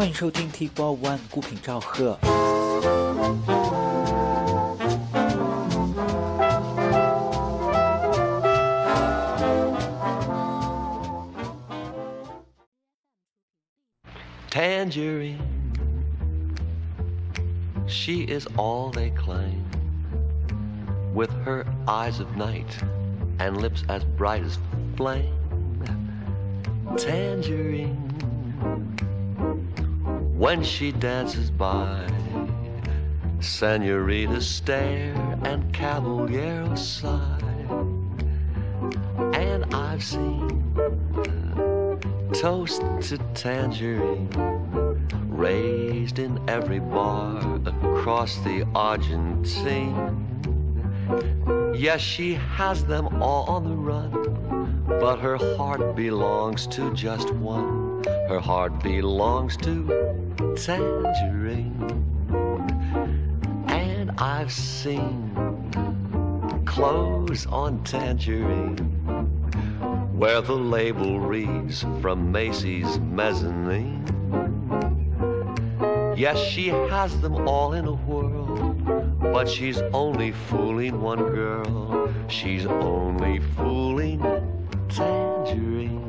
欢迎收听 T Four One 孤品赵贺。Tangerine, she is all they claim. With her eyes of night and lips as bright as flame. Tangerine, when she dances by, senoritas stare and caballeros sigh. And I've seen toast to tangerine raised in every bar across the Argentine. Yes, she has them all on the run, but her heart belongs to just one. Her heart belongs to tangerine. And I've seen clothes on tangerine where the label reads from Macy's mezzanine. Yes, she has them all in a whirl, but she's only fooling one girl. She's only fooling Tangerine.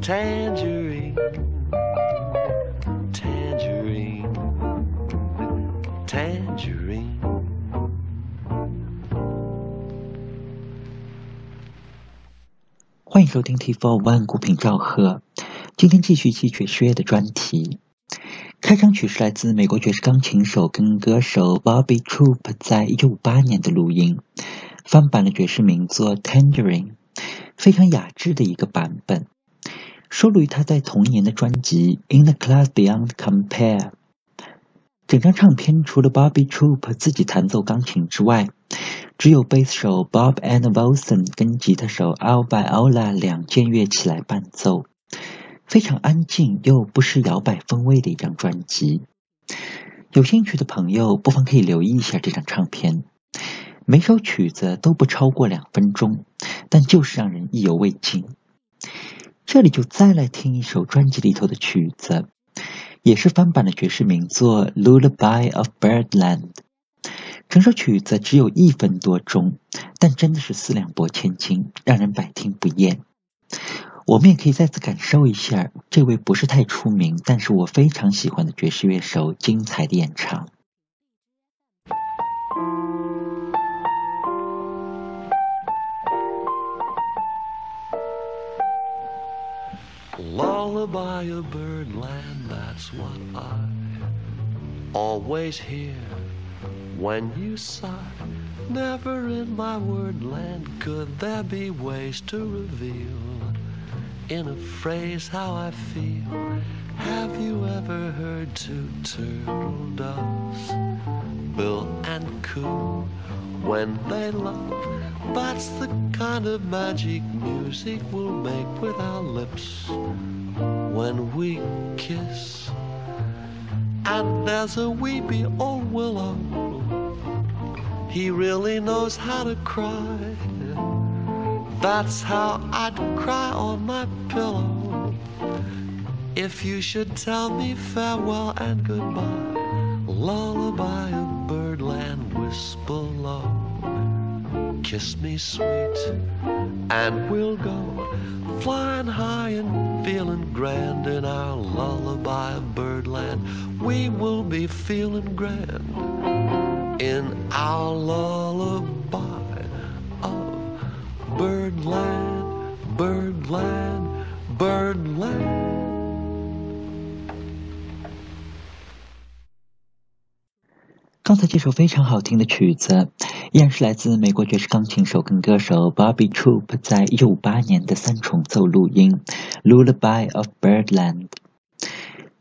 Tangerine. Tangerine. Tangerine. 欢迎收听 T Four One 孤品赵贺。今天继续记爵士乐的专题。开场曲是来自美国爵士钢琴手跟歌手 Bobby Troop 在一九五八年的录音，翻版的爵士名作《Tangerine》，非常雅致的一个版本，收录于他在同年的专辑《In the Class Beyond Compare》。整张唱片除了 Bobby Troop 自己弹奏钢琴之外，只有贝斯手 Bob and Wilson 跟吉他手 Al Viola 两件乐器来伴奏，非常安静又不失摇摆风味的一张专辑。有兴趣的朋友不妨可以留意一下这张唱片。每首曲子都不超过两分钟，但就是让人意犹未尽。这里就再来听一首专辑里头的曲子。也是翻版的爵士名作《Lullaby of Birdland》，整首曲子只有一分多钟，但真的是四两拨千斤，让人百听不厌。我们也可以再次感受一下这位不是太出名，但是我非常喜欢的爵士乐手精彩的演唱。Lullaby of birdland, that's what I always hear when you sigh. Never in my wordland could there be ways to reveal in a phrase how I feel. Have you ever heard two turtle doves, bill and coo, when they love? That's the kind of magic music we'll make with our lips when we kiss. And there's a weepy old willow. He really knows how to cry. That's how I'd cry on my pillow. If you should tell me farewell and goodbye, lullaby birdland whisper low. Kiss me sweet, and we'll go flying high and feeling grand in our lullaby of birdland. We will be feeling grand in our lullaby of birdland, birdland, birdland. 这首非常好听的曲子，依然是来自美国爵士钢琴手跟歌手 Bobby Troop 在一九五八年的三重奏录音《Lullaby of Birdland》。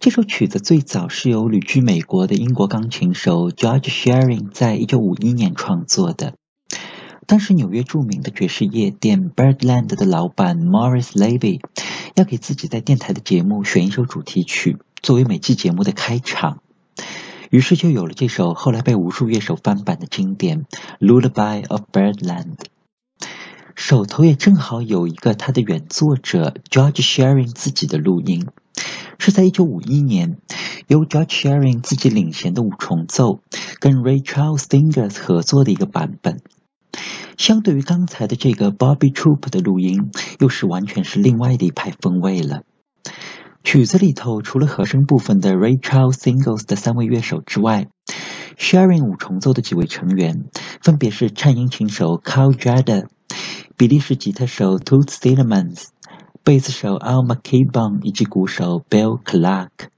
这首曲子最早是由旅居美国的英国钢琴手 George Shearing 在一九五一年创作的。当时纽约著名的爵士夜店 Birdland 的老板 Morris Levy 要给自己在电台的节目选一首主题曲，作为每季节目的开场。于是就有了这首后来被无数乐手翻版的经典《Lullaby of Birdland》。手头也正好有一个他的原作者 George Shearing 自己的录音，是在一九五一年由 George Shearing 自己领衔的五重奏跟 Ray Charles Singers 合作的一个版本。相对于刚才的这个 Bobby Troop 的录音，又是完全是另外的一派风味了。曲子里头除了和声部分的 Rachel Singles 的三位乐手之外，Sharing 五重奏的几位成员分别是颤音琴手 Carl Jada、比利时吉他手 Toots Thielemans、贝斯手 Al McKibben 以及鼓手 Bill Clark。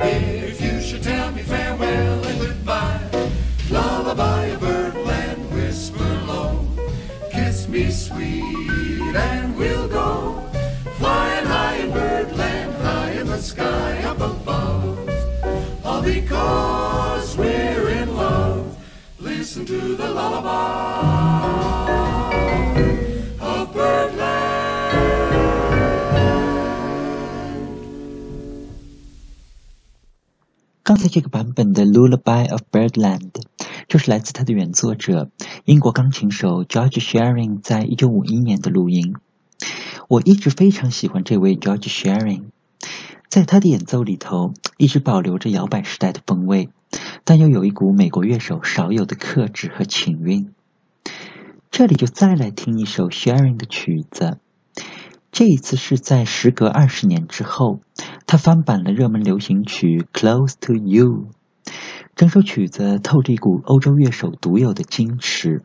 If you should tell me farewell and goodbye, lullaby a birdle whisper low. Kiss me sweet and we'll go. Flying high in birdland, high in the sky up above. All because we're in love. Listen to the lullaby. 在这个版本的《Lullaby of Birdland》就是来自他的原作者英国钢琴手 George Shearing 在一九五一年的录音。我一直非常喜欢这位 George Shearing，在他的演奏里头一直保留着摇摆时代的风味，但又有一股美国乐手少有的克制和情韵。这里就再来听一首 Shearing 的曲子。这一次是在时隔二十年之后，他翻版了热门流行曲《Close to You》。整首曲子透着一股欧洲乐手独有的矜持，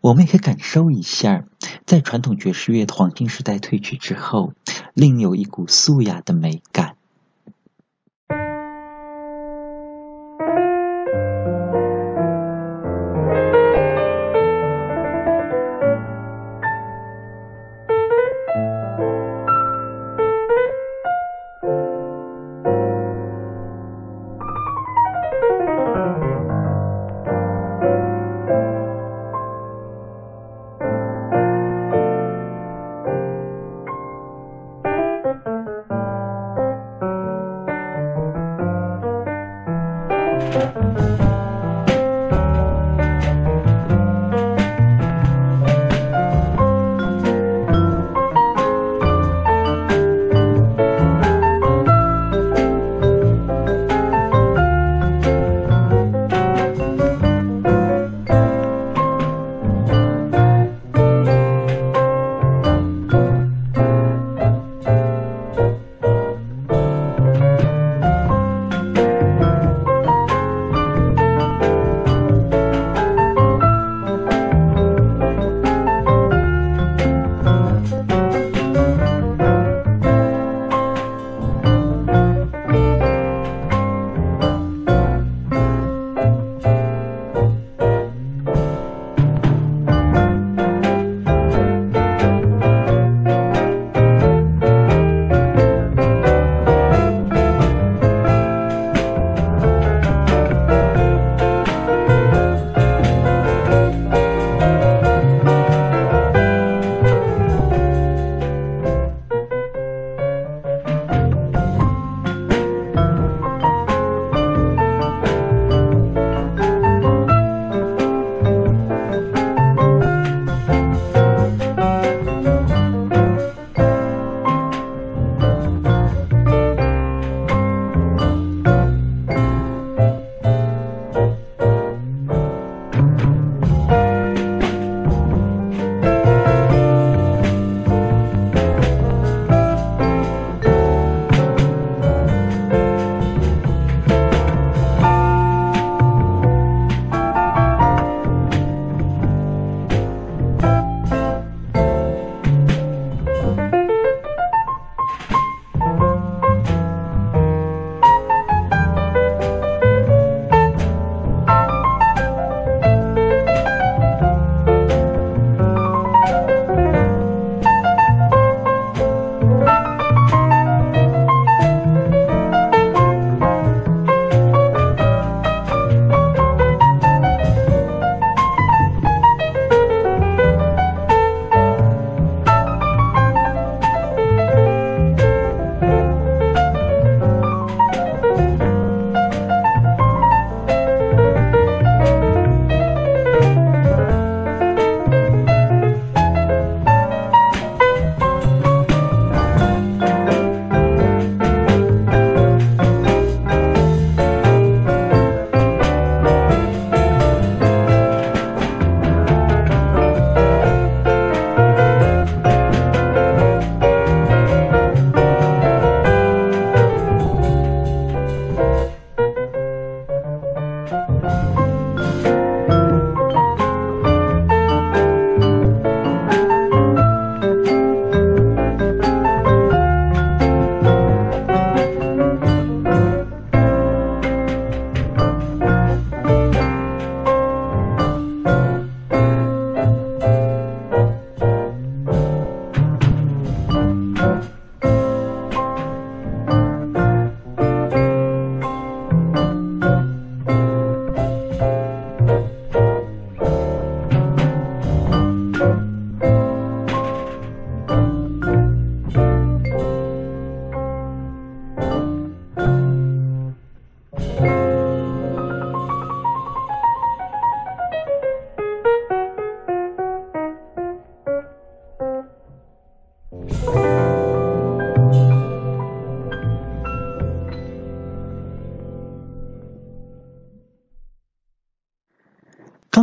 我们也可以感受一下，在传统爵士乐的黄金时代褪去之后，另有一股素雅的美感。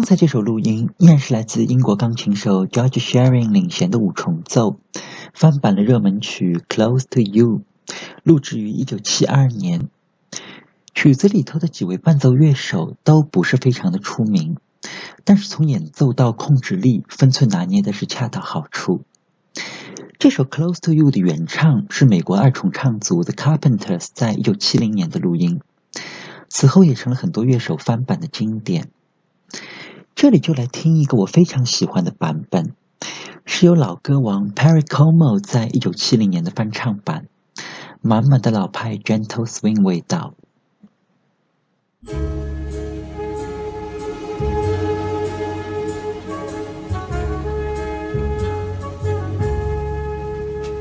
才这首录音依然是来自英国钢琴手 George Shearing 领衔的五重奏，翻版了热门曲《Close to You》，录制于1972年。曲子里头的几位伴奏乐手都不是非常的出名，但是从演奏到控制力，分寸拿捏的是恰到好处。这首《Close to You》的原唱是美国二重唱组 The Carpenters 在1970年的录音，此后也成了很多乐手翻版的经典。这里就来听一个我非常喜欢的版本，是由老歌王 Perry Como 在1970年的翻唱版，满满的老派 Gentle Swing 味道。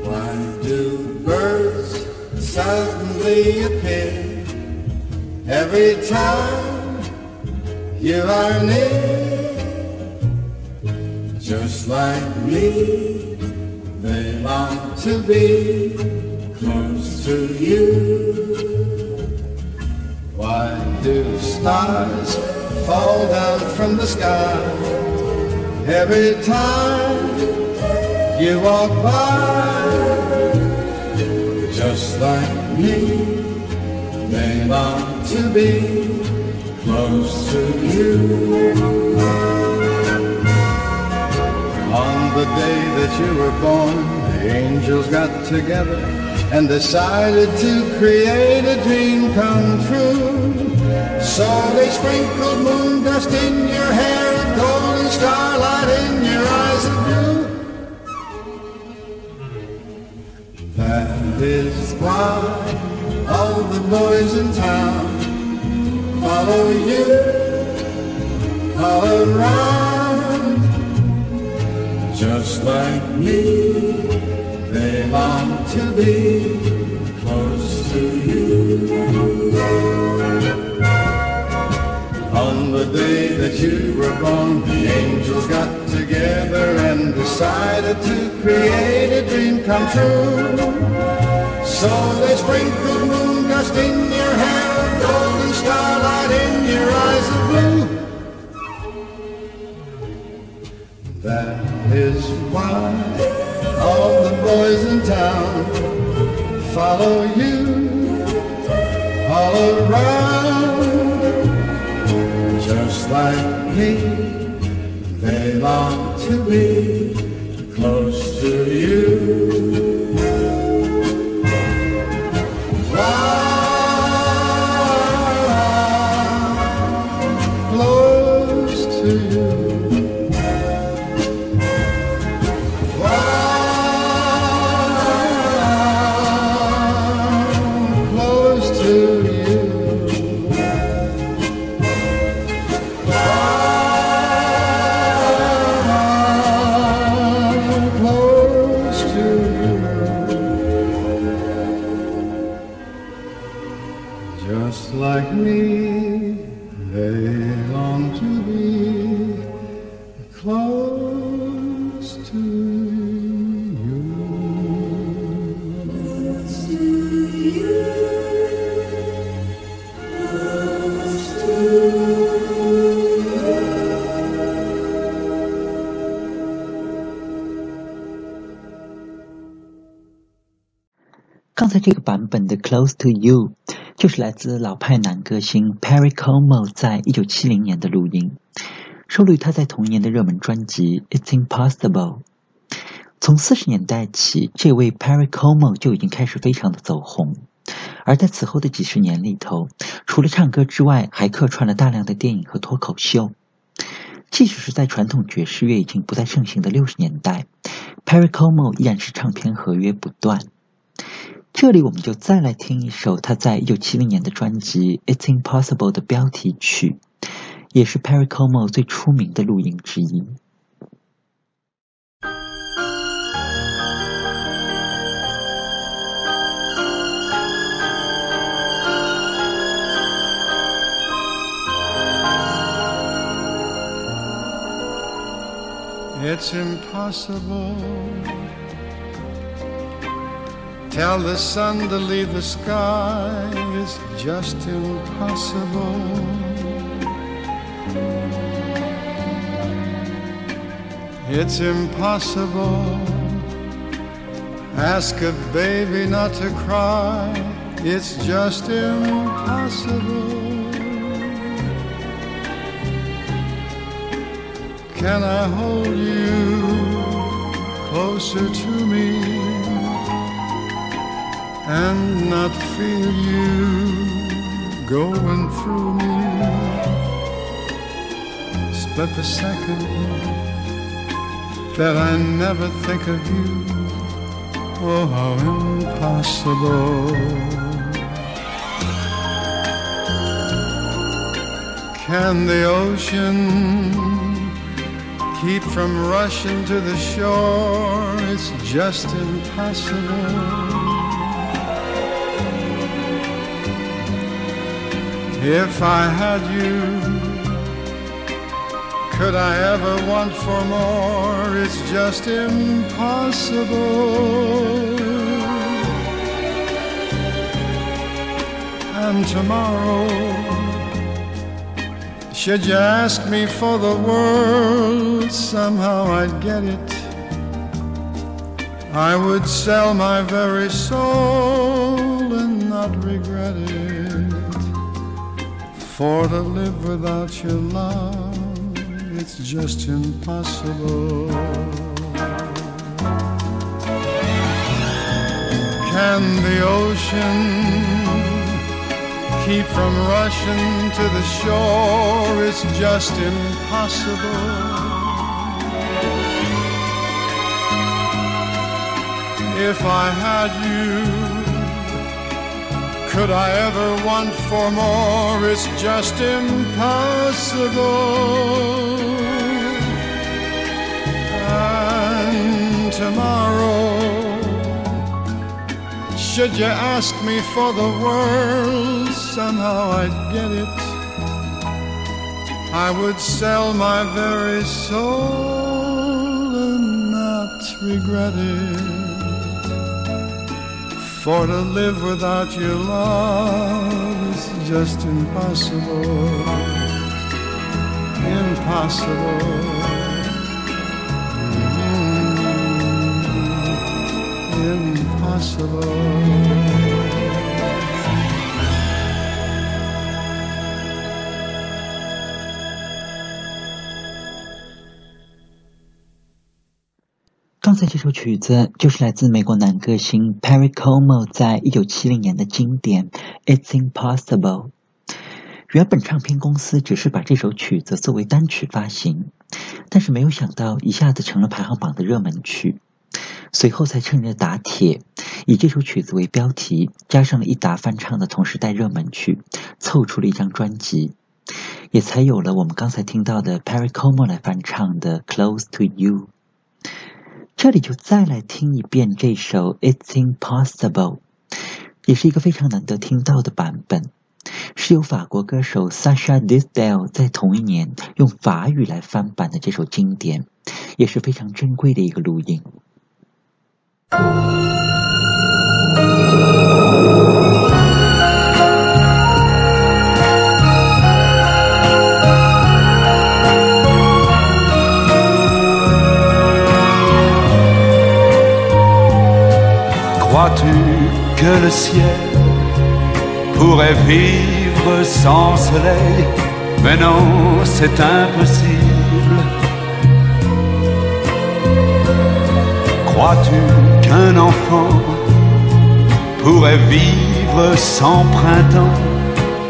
Why do birds suddenly appear every time you are near? Just like me, they long to be close to you. Why do stars fall down from the sky every time you walk by? Just like me, they long to be close to you. On the day that you were born, the angels got together and decided to create a dream come true. So they sprinkled moon dust in your hair and golden starlight in your eyes of blue. That is why all the boys in town follow you all around. Just like me, they long to be close to you. On the day that you were born, the angels got together and decided to create a dream come true. So they sprinkled moon dust in golden starlight in your eyes of blue. That is why all the boys in town follow you all around. Just like me, they long to be close to you. 刚才这个版本的《Close to You》就是来自老派男歌星 Perry Como 在一九七零年的录音，收录于他在同年的热门专辑《It's Impossible》。从四十年代起，这位 Perry Como 就已经开始非常的走红，而在此后的几十年里头，除了唱歌之外，还客串了大量的电影和脱口秀。即使是在传统爵士乐已经不再盛行的六十年代，Perry Como 依然是唱片合约不断。这里我们就再来听一首他在一九七零年的专辑《It's Impossible》的标题曲，也是 Perry Como 最出名的录音之一。 It's impossible. Tell the sun to leave the sky. It's just impossible. It's impossible. Ask a baby not to cry. It's just impossible. Can I hold you closer to me and not feel you going through me? Split the second that I never think of you. Oh, how impossible. Can the ocean keep from rushing to the shore? It's just impossible. If I had you, could I ever want for more? It's just impossible. And tomorrow, should you ask me for the world, somehow I'd get it. I would sell my very soul and not regret it. For to live without your love, it's just impossible. Can the ocean keep from rushing to the shore? It's just impossible. If I had you, could I ever want for more? It's just impossible. And tomorrow, should you ask me for the world, somehow I'd get it. I would sell my very soul and not regret it. For to live without your love is just impossible. Impossible. Mm, impossible. “刚才这首曲子就是来自美国男歌星 Perry Como 在一九七零年的经典《It's Impossible》。原本唱片公司只是把这首曲子作为单曲发行，但是没有想到一下子成了排行榜的热门曲。随后才趁热打铁，以这首曲子为标题，加上了一打翻唱的同时代热门曲，凑出了一张专辑，也才有了我们刚才听到的 Perry Como 来翻唱的《Close to You》。这里就再来听一遍这首《It's Impossible》，也是一个非常难得听到的版本，是由法国歌手 Sasha Distel 在同一年用法语来翻版的这首经典，也是非常珍贵的一个录音。Crois-tu que le ciel pourrait vivre sans soleil? Mais non, c'est impossible. Crois-tu qu'un enfant pourrait vivre sans printemps?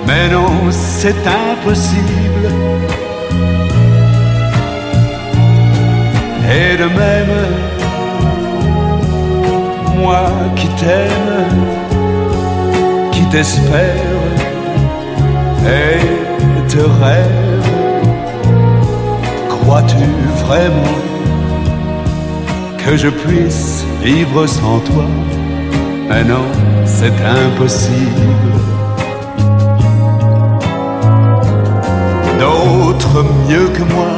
Mais non, c'est impossible. Et de même, moi qui t'aime, qui t'espère et te rêve, crois-tu vraiment que je puisse vivre sans toi? Mais non, c'est impossible. D'autres mieux que moi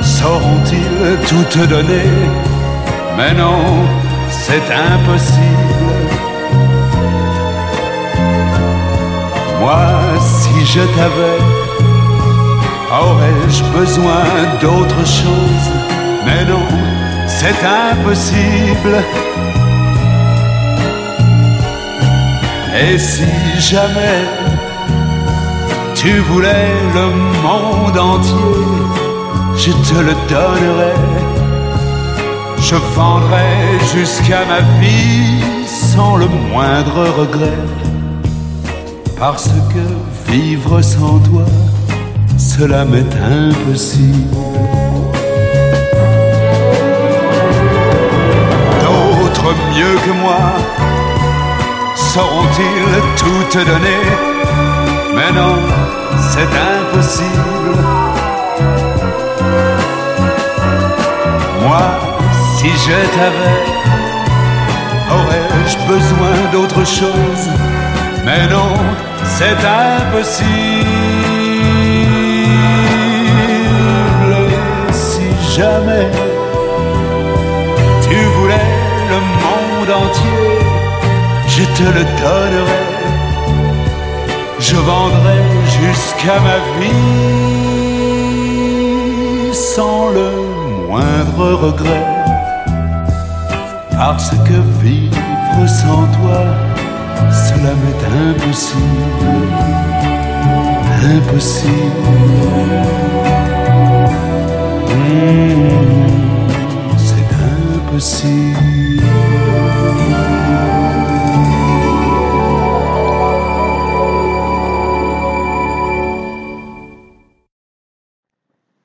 sauront-ils tout te donner? Mais non, c'est impossible. Moi, si je t'avais, Aurais-je besoin d'autre chose? Mais non, c'est impossible. Et si jamais tu voulais le monde entier, je te le donnerais. Je vendrais jusqu'à ma vie sans le moindre regret. Parce que vivre sans toi, cela m'est impossible. D'autres mieux que moi sauront-ils tout te donner Mais non, c'est impossible. Moi, si je t'avais, aurais-je besoin d'autre chose? Mais non, c'est impossible. Si jamais tu voulais le monde entier, je te le donnerai. Je vendrai jusqu'à ma vie sans le moindre regret. Parce que vivre sans toi, cela m'est impossible. Impossible. Mmh, c'est impossible.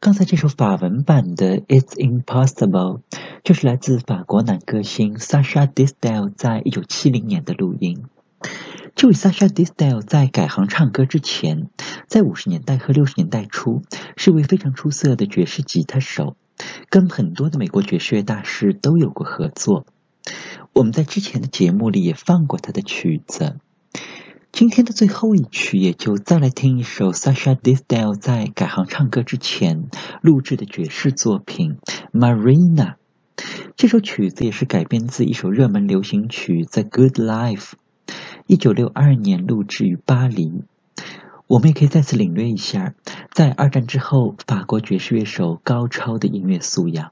“刚才这首法文版的《It's Impossible》 这是来自法国男歌星 Sasha Distel 在一九七零年的录音。这位 Sasha Distel 在改行唱歌之前，在五十年代和六十年代初是位非常出色的爵士吉他手，跟很多的美国爵士乐大师都有过合作。我们在之前的节目里也放过他的曲子。今天的最后一曲，也就再来听一首 Sasha Distel 在改行唱歌之前录制的爵士作品《Marina》。这首曲子也是改编自一首热门流行曲《The Good Life》，一九六二年录制于巴黎。我们也可以再次领略一下，在二战之后法国爵士乐手高超的音乐素养。